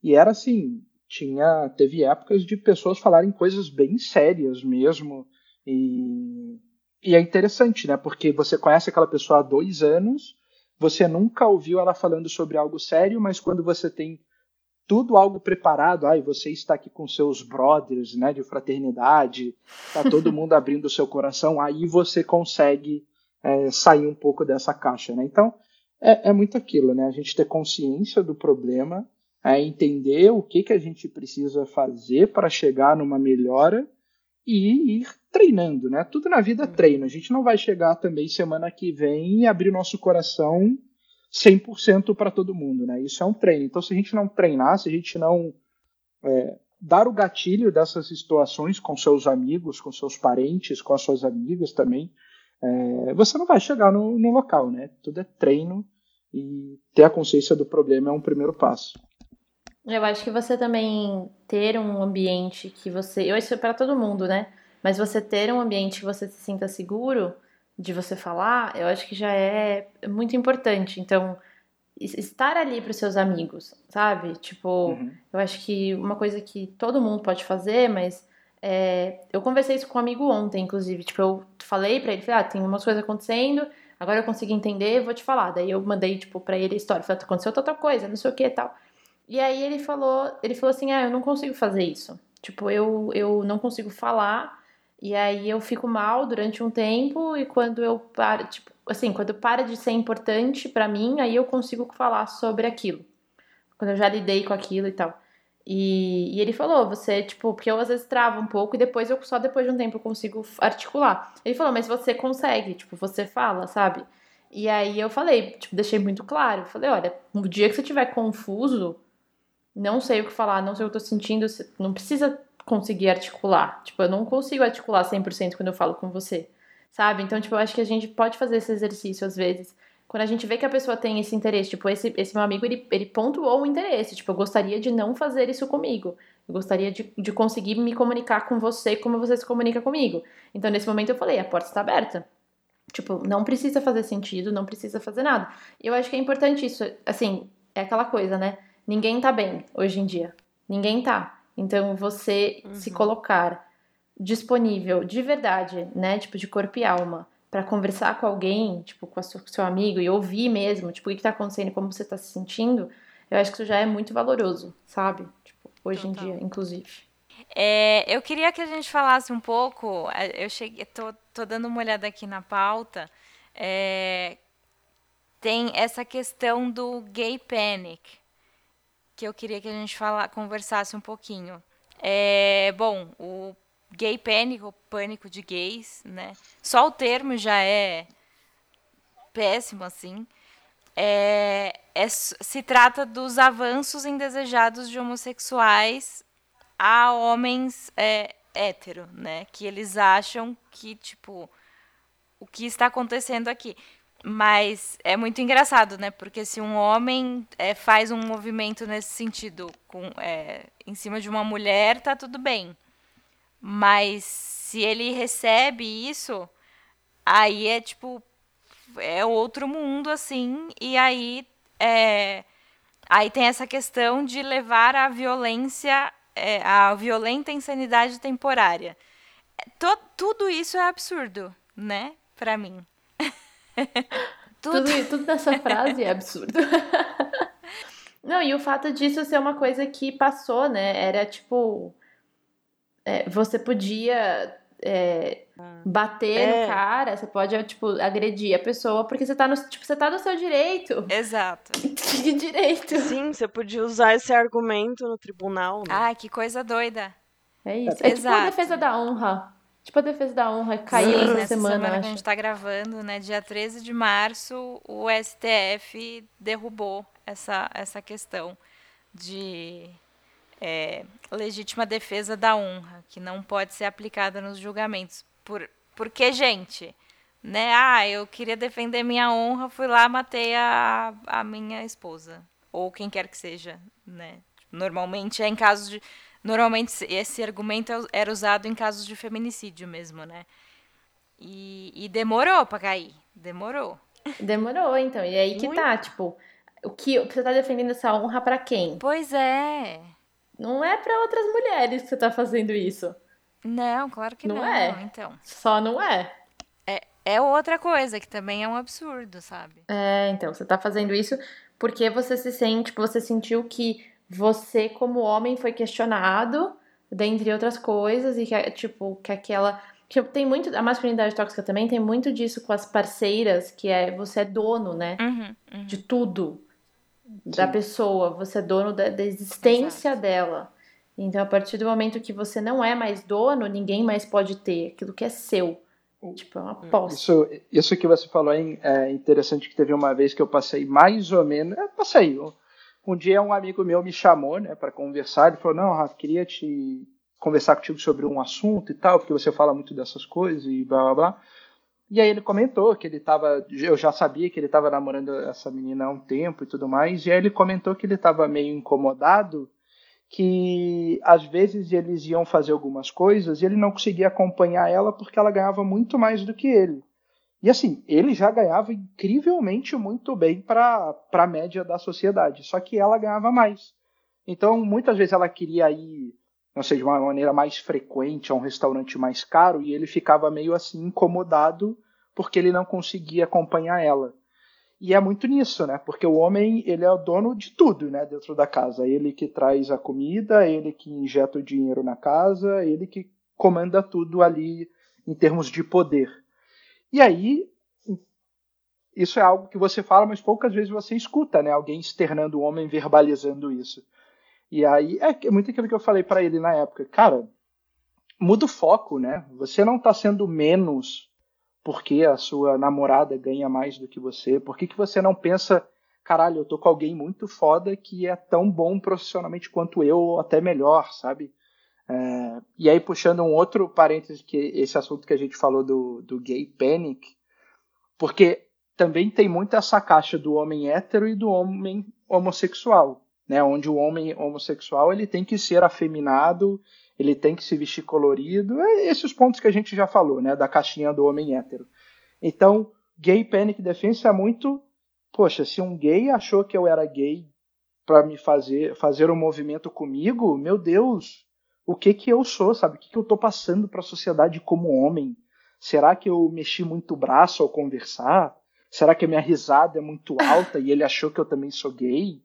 E era assim, tinha teve épocas de pessoas falarem coisas bem sérias mesmo, e, e é interessante, né? Porque você conhece aquela pessoa há dois anos, você nunca ouviu ela falando sobre algo sério, mas quando você tem tudo algo preparado, ai, você está aqui com seus brothers, né, de fraternidade, tá todo (laughs) mundo abrindo o seu coração, aí você consegue é, sair um pouco dessa caixa, né? Então, é, é, muito aquilo, né? A gente ter consciência do problema, é entender o que, que a gente precisa fazer para chegar numa melhora e ir treinando, né? Tudo na vida é treino. A gente não vai chegar também semana que vem e abrir nosso coração 100% para todo mundo, né? Isso é um treino. Então, se a gente não treinar, se a gente não é, dar o gatilho dessas situações com seus amigos, com seus parentes, com as suas amigas também, é, você não vai chegar no, no local, né? Tudo é treino e ter a consciência do problema é um primeiro passo. Eu acho que você também ter um ambiente que você. Eu isso é para todo mundo, né? Mas você ter um ambiente que você se sinta seguro de você falar, eu acho que já é muito importante. Então, estar ali para os seus amigos, sabe? Tipo, uhum. eu acho que uma coisa que todo mundo pode fazer, mas é, eu conversei isso com um amigo ontem, inclusive. Tipo, eu falei para ele, falei, ah, tem umas coisas acontecendo, agora eu consegui entender, vou te falar. Daí eu mandei, tipo, pra ele a história. Falei, aconteceu outra coisa, não sei o que e tal. E aí ele falou, ele falou assim: "Ah, eu não consigo fazer isso. Tipo, eu eu não consigo falar e aí eu fico mal durante um tempo e quando eu paro, tipo, assim, quando para de ser importante para mim, aí eu consigo falar sobre aquilo. Quando eu já lidei com aquilo e tal. E, e, ele falou, você, tipo, porque eu às vezes travo um pouco e depois eu só depois de um tempo eu consigo articular. Ele falou, mas você consegue, tipo, você fala, sabe? E aí eu falei, tipo, deixei muito claro. Falei, olha, no dia que você estiver confuso, não sei o que falar, não sei o que eu tô sentindo, não precisa conseguir articular. Tipo, eu não consigo articular 100% quando eu falo com você, sabe? Então, tipo, eu acho que a gente pode fazer esse exercício às vezes. Quando a gente vê que a pessoa tem esse interesse, tipo, esse, esse meu amigo, ele, ele pontuou o interesse. Tipo, eu gostaria de não fazer isso comigo. Eu gostaria de, de conseguir me comunicar com você como você se comunica comigo. Então, nesse momento, eu falei: a porta está aberta. Tipo, não precisa fazer sentido, não precisa fazer nada. E eu acho que é importante isso. Assim, é aquela coisa, né? Ninguém tá bem hoje em dia. Ninguém tá. Então você uhum. se colocar disponível de verdade, né, tipo de corpo e alma, para conversar com alguém, tipo com o seu amigo e ouvir mesmo, tipo o que, que tá acontecendo, como você tá se sentindo, eu acho que isso já é muito valoroso, sabe? Tipo, hoje Total. em dia, inclusive. É, eu queria que a gente falasse um pouco. Eu cheguei, tô, tô dando uma olhada aqui na pauta. É, tem essa questão do gay panic, que eu queria que a gente fala, conversasse um pouquinho. É, bom, o gay pânico, pânico de gays, né? Só o termo já é péssimo, assim. É, é, se trata dos avanços indesejados de homossexuais a homens é, hétero, né? Que eles acham que, tipo, o que está acontecendo aqui. Mas é muito engraçado, né? Porque se um homem é, faz um movimento nesse sentido com, é, em cima de uma mulher, tá tudo bem. Mas se ele recebe isso, aí é tipo. É outro mundo, assim. E aí. É, aí tem essa questão de levar a violência. É, a violenta insanidade temporária. To, tudo isso é absurdo, né? Pra mim. (laughs) tudo. tudo, tudo nessa (laughs) frase é absurdo. (laughs) Não, e o fato disso ser uma coisa que passou, né? Era tipo. É, você podia é, bater é. no cara, você pode, tipo, agredir a pessoa porque você tá no, tipo, você tá no seu direito. Exato. que direito? Sim, você podia usar esse argumento no tribunal. Né? Ah, que coisa doida. É isso. É, é tipo a defesa da honra. Tipo a defesa da honra caiu Sim, essa semana. semana que a gente tá gravando, né? Dia 13 de março, o STF derrubou essa, essa questão de é, legítima defesa da honra, que não pode ser aplicada nos julgamentos. Por, porque, gente, né? Ah, eu queria defender minha honra, fui lá, matei a, a minha esposa. Ou quem quer que seja, né? Normalmente é em casos de. Normalmente esse argumento é era usado em casos de feminicídio mesmo, né? E, e demorou pra cair. Demorou. Demorou, então. E aí que Muito. tá, tipo, o que você tá defendendo essa honra para quem? Pois é. Não é para outras mulheres que você tá fazendo isso. Não, claro que não. Não é. Então. Só não é. É, é outra coisa que também é um absurdo, sabe? É, então, você tá fazendo isso porque você se sente, tipo, você sentiu que você, como homem, foi questionado, dentre outras coisas, e que, tipo, que aquela. Que tem muito. A masculinidade tóxica também tem muito disso com as parceiras, que é você é dono, né? Uhum, uhum. De tudo. Da pessoa. Você é dono da, da existência Exato. dela. Então, a partir do momento que você não é mais dono, ninguém mais pode ter aquilo que é seu. Tipo, é uma posse. Isso, isso que você falou é interessante que teve uma vez que eu passei mais ou menos. Eu passei. Um, um dia um amigo meu me chamou, né, para conversar. Ele falou: Não, Rafa, queria te conversar contigo sobre um assunto e tal, porque você fala muito dessas coisas e blá blá blá. E aí ele comentou que ele estava, eu já sabia que ele estava namorando essa menina há um tempo e tudo mais, e aí ele comentou que ele estava meio incomodado que às vezes eles iam fazer algumas coisas e ele não conseguia acompanhar ela porque ela ganhava muito mais do que ele. E assim, ele já ganhava incrivelmente muito bem para a média da sociedade, só que ela ganhava mais. Então, muitas vezes ela queria ir, não sei, de uma maneira mais frequente a um restaurante mais caro e ele ficava meio assim incomodado porque ele não conseguia acompanhar ela. E é muito nisso, né? Porque o homem, ele é o dono de tudo, né, dentro da casa. Ele que traz a comida, ele que injeta o dinheiro na casa, ele que comanda tudo ali em termos de poder. E aí, isso é algo que você fala, mas poucas vezes você escuta, né? Alguém externando o homem, verbalizando isso. E aí, é muito aquilo que eu falei para ele na época. Cara, muda o foco, né? Você não está sendo menos porque a sua namorada ganha mais do que você? Por que, que você não pensa, caralho, eu tô com alguém muito foda que é tão bom profissionalmente quanto eu, ou até melhor, sabe? É, e aí, puxando um outro parêntese, que esse assunto que a gente falou do, do gay panic, porque também tem muito essa caixa do homem hétero e do homem homossexual, né? Onde o homem homossexual ele tem que ser afeminado, ele tem que se vestir colorido, é esses pontos que a gente já falou, né, da caixinha do homem hétero. Então, gay panic defense é muito, poxa, se um gay achou que eu era gay para me fazer fazer um movimento comigo, meu Deus, o que que eu sou, sabe? O que que eu tô passando para a sociedade como homem? Será que eu mexi muito o braço ao conversar? Será que a minha risada é muito alta e ele achou que eu também sou gay?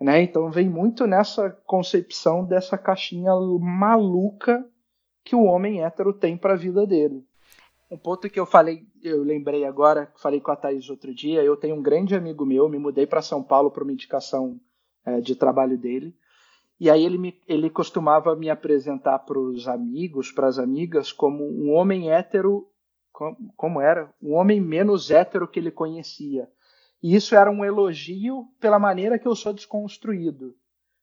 Né? Então vem muito nessa concepção dessa caixinha maluca que o homem hétero tem para a vida dele. Um ponto que eu falei, eu lembrei agora, falei com a Thaís outro dia, eu tenho um grande amigo meu, me mudei para São Paulo para uma indicação é, de trabalho dele, e aí ele, me, ele costumava me apresentar para os amigos, para as amigas, como um homem hétero, como, como era? Um homem menos hétero que ele conhecia. E isso era um elogio pela maneira que eu sou desconstruído.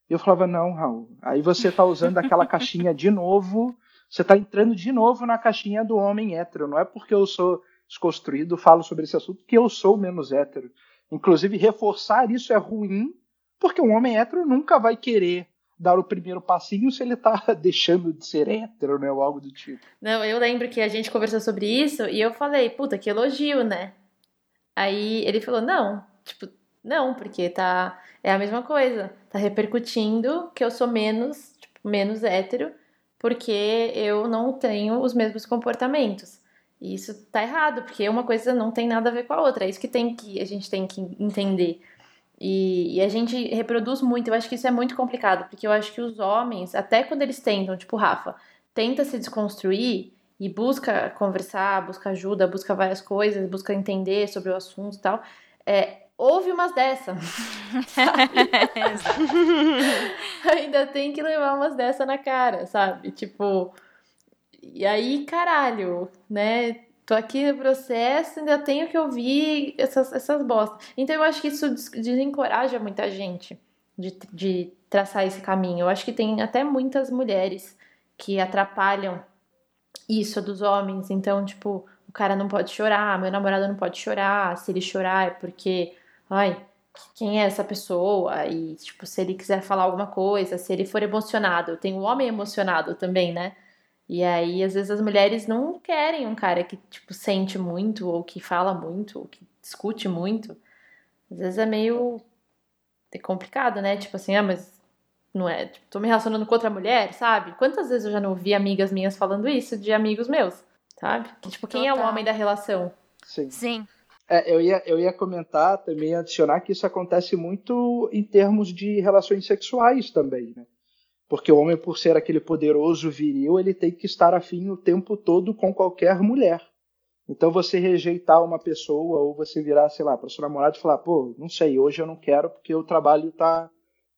Eu falava, não, Raul, aí você está usando aquela (laughs) caixinha de novo, você está entrando de novo na caixinha do homem hétero. Não é porque eu sou desconstruído, falo sobre esse assunto, que eu sou menos hétero. Inclusive, reforçar isso é ruim, porque um homem hétero nunca vai querer dar o primeiro passinho se ele está (laughs) deixando de ser hétero, né? Ou algo do tipo. Não, eu lembro que a gente conversou sobre isso e eu falei, puta, que elogio, né? Aí ele falou: não, tipo, não, porque tá. É a mesma coisa. Tá repercutindo que eu sou menos, tipo, menos hétero, porque eu não tenho os mesmos comportamentos. E isso tá errado, porque uma coisa não tem nada a ver com a outra. É isso que, tem que a gente tem que entender. E, e, a gente reproduz muito, eu acho que isso é muito complicado, porque eu acho que os homens, até quando eles tentam, tipo Rafa, tenta se desconstruir, e busca conversar, busca ajuda, busca várias coisas, busca entender sobre o assunto e tal, é, houve umas dessa. (laughs) (laughs) Ainda tem que levar umas dessa na cara, sabe? Tipo, e aí, caralho, né? Tô aqui no processo, ainda tenho que ouvir essas, essas bostas. Então eu acho que isso desencoraja muita gente de, de traçar esse caminho. Eu acho que tem até muitas mulheres que atrapalham isso dos homens. Então, tipo, o cara não pode chorar, meu namorado não pode chorar. Se ele chorar é porque, ai, quem é essa pessoa? E, tipo, se ele quiser falar alguma coisa, se ele for emocionado. Tem o homem emocionado também, né? E aí, às vezes, as mulheres não querem um cara que, tipo, sente muito, ou que fala muito, ou que discute muito. Às vezes é meio é complicado, né? Tipo assim, ah, mas não é. Tipo, tô me relacionando com outra mulher, sabe? Quantas vezes eu já não ouvi amigas minhas falando isso de amigos meus, sabe? Que, tipo, quem Total. é o homem da relação? Sim. Sim. É, eu, ia, eu ia comentar também, adicionar que isso acontece muito em termos de relações sexuais também, né? Porque o homem, por ser aquele poderoso viril, ele tem que estar afim o tempo todo com qualquer mulher. Então você rejeitar uma pessoa ou você virar, sei lá, para seu namorado e falar, pô, não sei, hoje eu não quero porque o trabalho tá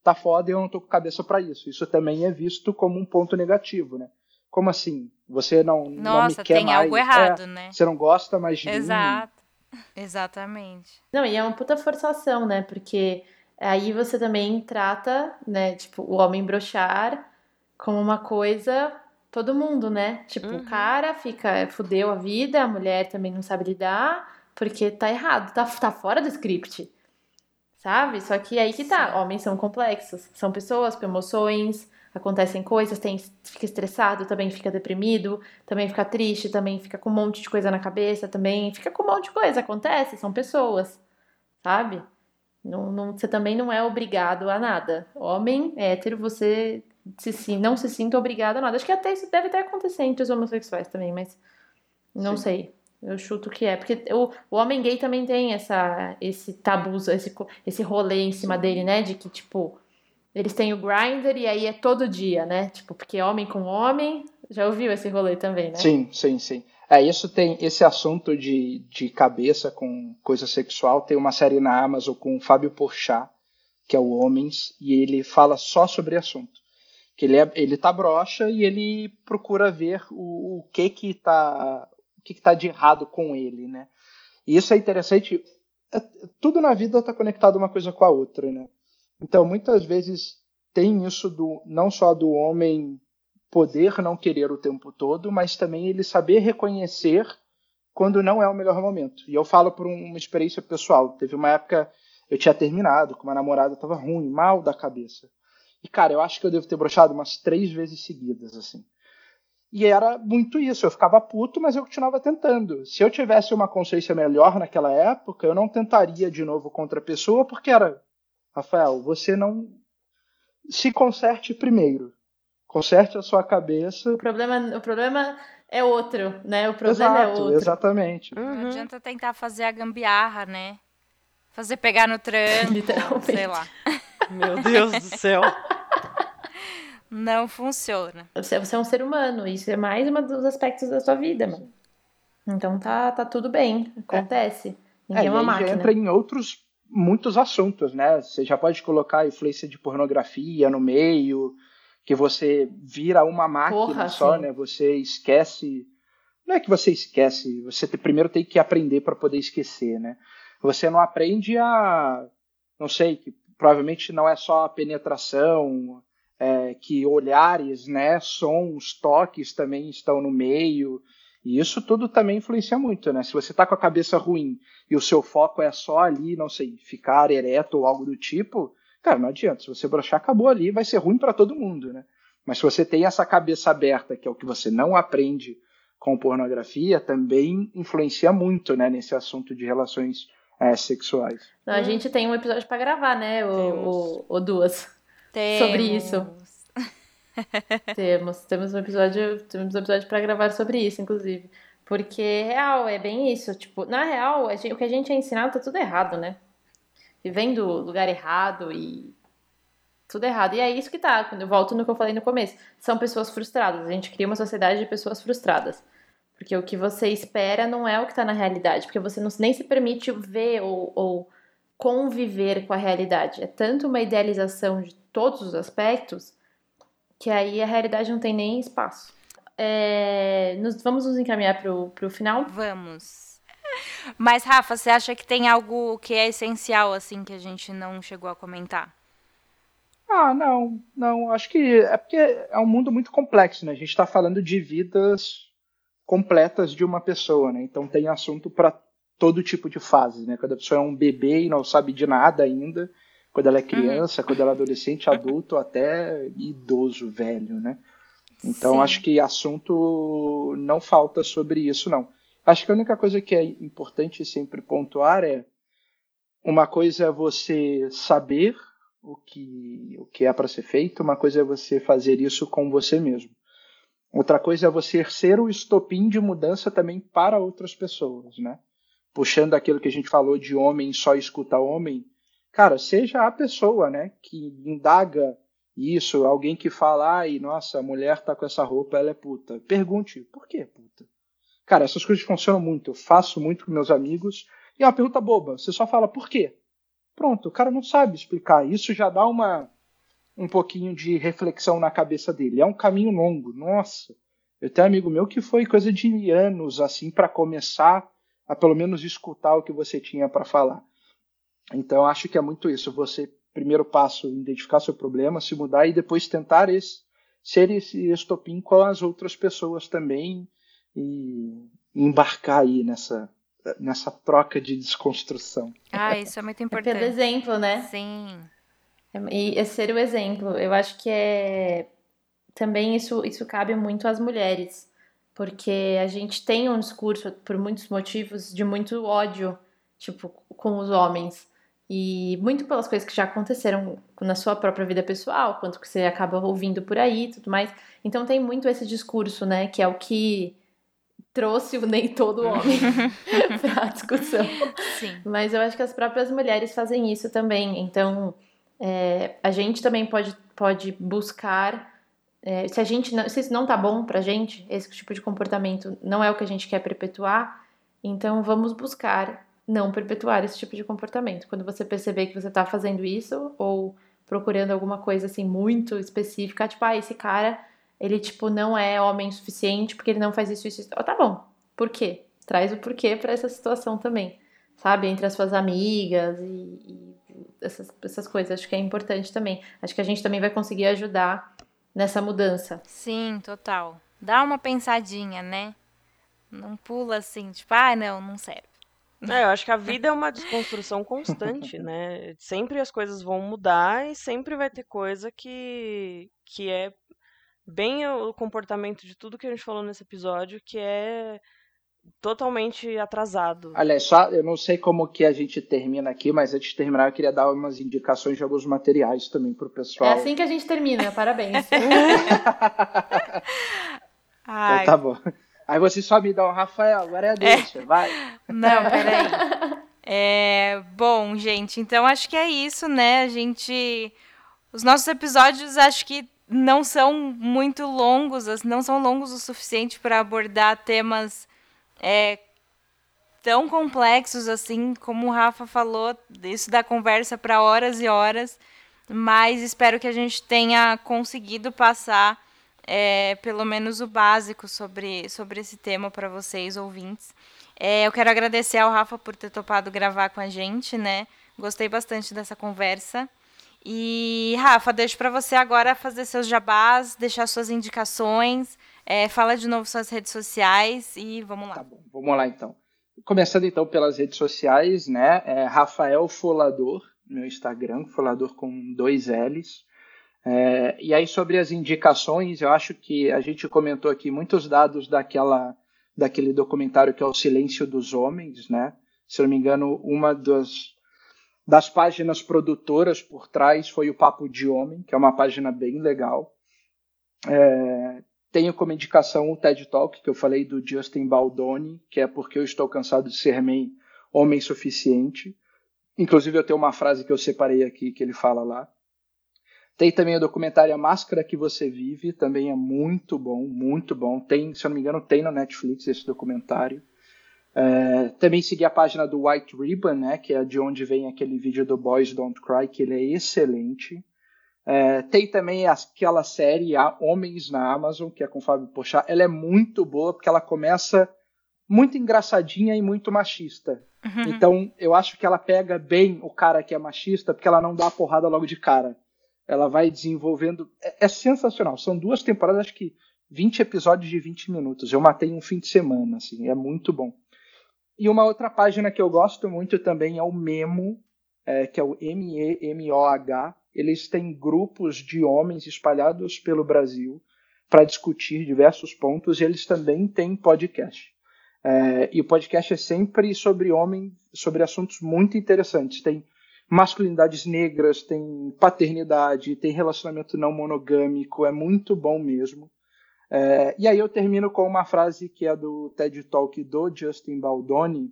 tá foda e eu não tô com cabeça para isso. Isso também é visto como um ponto negativo, né? Como assim? Você não, Nossa, não me quer tem mais. algo errado, é, né? Você não gosta mais de Exato. mim. Exatamente. Não, e é uma puta forçação, né? Porque aí você também trata, né, tipo, o homem brochar como uma coisa todo mundo, né? Tipo, uhum. o cara fica, fudeu a vida, a mulher também não sabe lidar, porque tá errado, tá, tá fora do script. Sabe? Só que aí que tá, homens são complexos, são pessoas com emoções, acontecem coisas, tem, fica estressado, também fica deprimido, também fica triste, também fica com um monte de coisa na cabeça, também fica com um monte de coisa, acontece, são pessoas, sabe? Não, não, você também não é obrigado a nada. Homem hétero, você se, não se sinta obrigado a nada. Acho que até isso deve até acontecer entre os homossexuais também, mas não Sim. sei. Eu chuto que é. Porque o, o homem gay também tem essa, esse tabu, esse, esse rolê em cima dele, né? De que, tipo, eles têm o grinder e aí é todo dia, né? Tipo, porque homem com homem. Já ouviu esse rolê também, né? Sim, sim, sim. É, isso tem esse assunto de, de cabeça com coisa sexual. Tem uma série na Amazon com o Fábio Porchat, que é o Homens, e ele fala só sobre assunto. Que ele, é, ele tá broxa e ele procura ver o, o que que tá o que, que tá de errado com ele, né? E isso é interessante. É, tudo na vida está conectado uma coisa com a outra, né? Então, muitas vezes tem isso do não só do homem poder não querer o tempo todo, mas também ele saber reconhecer quando não é o melhor momento. E eu falo por uma experiência pessoal. Teve uma época eu tinha terminado com uma namorada, estava ruim, mal da cabeça. E cara, eu acho que eu devo ter brochado umas três vezes seguidas assim. E era muito isso, eu ficava puto, mas eu continuava tentando. Se eu tivesse uma consciência melhor naquela época, eu não tentaria de novo contra a pessoa, porque era, Rafael, você não se conserte primeiro. Conserte a sua cabeça. O problema, o problema é outro, né? O problema é Exato, é outro. Exatamente. Uhum. Não adianta tentar fazer a gambiarra, né? Fazer pegar no tranco, Literalmente. sei lá. (laughs) Meu Deus do céu. (laughs) Não funciona. Você, você é um ser humano, isso é mais um dos aspectos da sua vida, mano. Então tá, tá tudo bem, acontece. É. Ninguém é, é uma máquina. entra em outros muitos assuntos, né? Você já pode colocar a influência de pornografia no meio, que você vira uma máquina Porra, só, sim. né? Você esquece. Não é que você esquece, você primeiro tem que aprender para poder esquecer, né? Você não aprende a. Não sei, que provavelmente não é só a penetração, é, que olhares, né, sons, toques também estão no meio. E isso tudo também influencia muito, né? Se você está com a cabeça ruim e o seu foco é só ali, não sei, ficar ereto ou algo do tipo, Cara, não adianta. Se você brochar, acabou ali, vai ser ruim para todo mundo, né? Mas se você tem essa cabeça aberta, que é o que você não aprende com pornografia, também influencia muito, né, nesse assunto de relações é, sexuais. Não, a gente tem um episódio para gravar, né, o, o, o, duas Temos. sobre isso. (laughs) temos, temos um episódio, temos um episódio para gravar sobre isso, inclusive. Porque real, é bem isso. Tipo, na real, gente, o que a gente é ensinado tá tudo errado, né? Vivendo lugar errado e tudo errado. E é isso que tá, quando eu volto no que eu falei no começo. São pessoas frustradas. A gente cria uma sociedade de pessoas frustradas. Porque o que você espera não é o que está na realidade. Porque você não, nem se permite ver ou, ou conviver com a realidade. É tanto uma idealização de todos os aspectos que aí a realidade não tem nem espaço. É, nos, vamos nos encaminhar para o final? Vamos. Mas, Rafa, você acha que tem algo que é essencial, assim, que a gente não chegou a comentar? Ah, não, não. Acho que é porque é um mundo muito complexo, né? A gente está falando de vidas completas de uma pessoa, né? Então tem assunto para todo tipo de fase, né? Quando a pessoa é um bebê e não sabe de nada ainda, quando ela é criança, uhum. quando ela é adolescente, adulto, até idoso, velho, né? Então Sim. acho que assunto não falta sobre isso, não. Acho que a única coisa que é importante sempre pontuar é uma coisa é você saber o que, o que é para ser feito, uma coisa é você fazer isso com você mesmo. Outra coisa é você ser o estopim de mudança também para outras pessoas, né? Puxando aquilo que a gente falou de homem só escuta homem, cara, seja a pessoa, né, que indaga isso, alguém que fala, ai, nossa, a mulher tá com essa roupa, ela é puta. Pergunte, por que puta? Cara, essas coisas funcionam muito. Eu faço muito com meus amigos. E é uma pergunta boba. Você só fala, por quê? Pronto, o cara não sabe explicar. Isso já dá uma um pouquinho de reflexão na cabeça dele. É um caminho longo. Nossa, eu tenho um amigo meu que foi coisa de anos assim para começar a pelo menos escutar o que você tinha para falar. Então acho que é muito isso. Você primeiro passo identificar seu problema, se mudar e depois tentar esse, ser esse estopim com as outras pessoas também e embarcar aí nessa nessa troca de desconstrução. Ah, isso é muito importante. É pelo exemplo, né? Sim. E é ser o exemplo. Eu acho que é também isso isso cabe muito às mulheres, porque a gente tem um discurso por muitos motivos de muito ódio, tipo, com os homens. E muito pelas coisas que já aconteceram na sua própria vida pessoal, quanto que você acaba ouvindo por aí e tudo mais. Então tem muito esse discurso, né? Que é o que trouxe o nem todo homem (laughs) para a discussão. Sim. Mas eu acho que as próprias mulheres fazem isso também. Então é, a gente também pode, pode buscar. É, se a gente não, se isso não tá bom pra gente, esse tipo de comportamento não é o que a gente quer perpetuar, então vamos buscar não perpetuar esse tipo de comportamento. Quando você perceber que você está fazendo isso ou procurando alguma coisa assim muito específica, tipo, ah, esse cara, ele tipo não é homem suficiente porque ele não faz isso isso. isso. Oh, tá bom. Por quê? Traz o porquê para essa situação também. Sabe, entre as suas amigas e, e essas, essas coisas. Acho que é importante também. Acho que a gente também vai conseguir ajudar nessa mudança. Sim, total. Dá uma pensadinha, né? Não pula assim, tipo, ah, não, não serve. É, eu acho que a vida é uma desconstrução constante, né? Sempre as coisas vão mudar e sempre vai ter coisa que, que é bem o comportamento de tudo que a gente falou nesse episódio, que é totalmente atrasado. Aliás, só eu não sei como que a gente termina aqui, mas antes de terminar eu queria dar umas indicações de alguns materiais também pro pessoal. É assim que a gente termina, (laughs) parabéns. então, tá bom. Aí você só me dá um Rafael, agora é a deixa, é. vai. Não, peraí. É, bom, gente, então acho que é isso, né? A gente. Os nossos episódios acho que não são muito longos, não são longos o suficiente para abordar temas é, tão complexos assim, como o Rafa falou, isso dá conversa para horas e horas, mas espero que a gente tenha conseguido passar é, pelo menos o básico sobre, sobre esse tema para vocês, ouvintes. É, eu quero agradecer ao Rafa por ter topado gravar com a gente, né? Gostei bastante dessa conversa. E, Rafa, deixo para você agora fazer seus jabás, deixar suas indicações, é, fala de novo suas redes sociais e vamos lá. Tá bom, vamos lá então. Começando então pelas redes sociais, né? É Rafael Folador, meu Instagram, Folador com dois L's. É, e aí, sobre as indicações, eu acho que a gente comentou aqui muitos dados daquela, daquele documentário que é O Silêncio dos Homens, né? Se eu não me engano, uma das, das páginas produtoras por trás foi o Papo de Homem, que é uma página bem legal. É, tenho como indicação o TED Talk, que eu falei do Justin Baldoni, que é porque eu estou cansado de ser homem suficiente. Inclusive, eu tenho uma frase que eu separei aqui que ele fala lá. Tem também o documentário A Máscara que Você Vive, também é muito bom, muito bom. Tem, se eu não me engano, tem no Netflix esse documentário. É, também segui a página do White Ribbon, né, que é de onde vem aquele vídeo do Boys Don't Cry, que ele é excelente. É, tem também aquela série Homens na Amazon, que é com o Fábio Pochá. Ela é muito boa porque ela começa muito engraçadinha e muito machista. Uhum. Então, eu acho que ela pega bem o cara que é machista, porque ela não dá a porrada logo de cara ela vai desenvolvendo. É, é, sensacional. São duas temporadas, acho que 20 episódios de 20 minutos. Eu matei um fim de semana, assim, é muito bom. E uma outra página que eu gosto muito também é o Memo, é, que é o M-E-M-O-H. Eles têm grupos de homens espalhados pelo Brasil para discutir diversos pontos e eles também têm podcast. É, e o podcast é sempre sobre homem, sobre assuntos muito interessantes. Tem masculinidades negras, tem paternidade, tem relacionamento não monogâmico, é muito bom mesmo. É, e aí eu termino com uma frase que é do TED Talk do Justin Baldoni,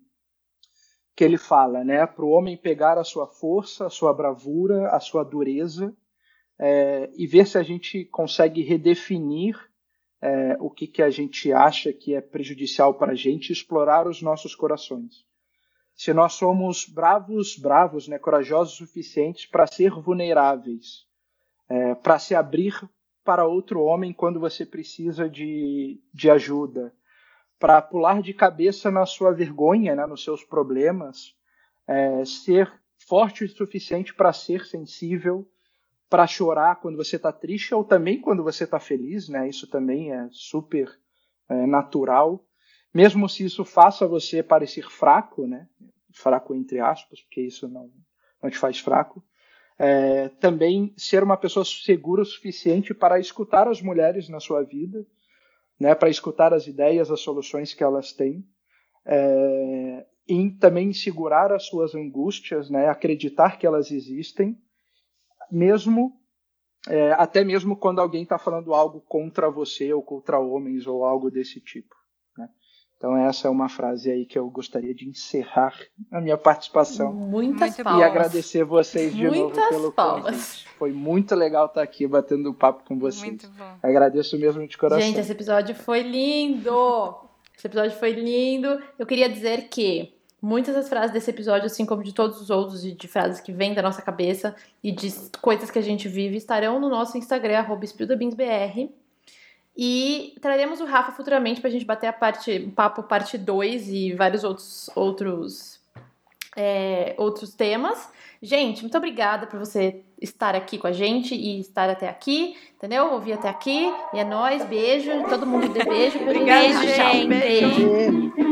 que ele fala, né, para o homem pegar a sua força, a sua bravura, a sua dureza é, e ver se a gente consegue redefinir é, o que, que a gente acha que é prejudicial para a gente, explorar os nossos corações. Se nós somos bravos, bravos, né, corajosos suficientes para ser vulneráveis, é, para se abrir para outro homem quando você precisa de, de ajuda, para pular de cabeça na sua vergonha, né, nos seus problemas, é, ser forte o suficiente para ser sensível, para chorar quando você está triste ou também quando você está feliz, né? Isso também é super é, natural, mesmo se isso faça você parecer fraco, né? Fraco entre aspas, porque isso não, não te faz fraco é, também ser uma pessoa segura o suficiente para escutar as mulheres na sua vida, né, para escutar as ideias, as soluções que elas têm, é, e também segurar as suas angústias, né, acreditar que elas existem, mesmo é, até mesmo quando alguém está falando algo contra você ou contra homens ou algo desse tipo. Então essa é uma frase aí que eu gostaria de encerrar a minha participação. Muitas e palmas. E agradecer vocês de Muitas novo pelo palmas. convite. Foi muito legal estar aqui batendo papo com vocês. Muito bom. Agradeço mesmo de coração. Gente, esse episódio foi lindo! Esse episódio foi lindo. Eu queria dizer que muitas das frases desse episódio, assim como de todos os outros, e de frases que vêm da nossa cabeça e de coisas que a gente vive, estarão no nosso Instagram, arroba SpildaBeansBR. E traremos o Rafa futuramente pra gente bater a parte, o papo parte 2 e vários outros, outros, é, outros temas. Gente, muito obrigada por você estar aqui com a gente e estar até aqui, entendeu? Ouvir até aqui. E é nóis, beijo. Todo mundo dê beijo. Obrigada, Beijo, gente. Beijo. Beijo.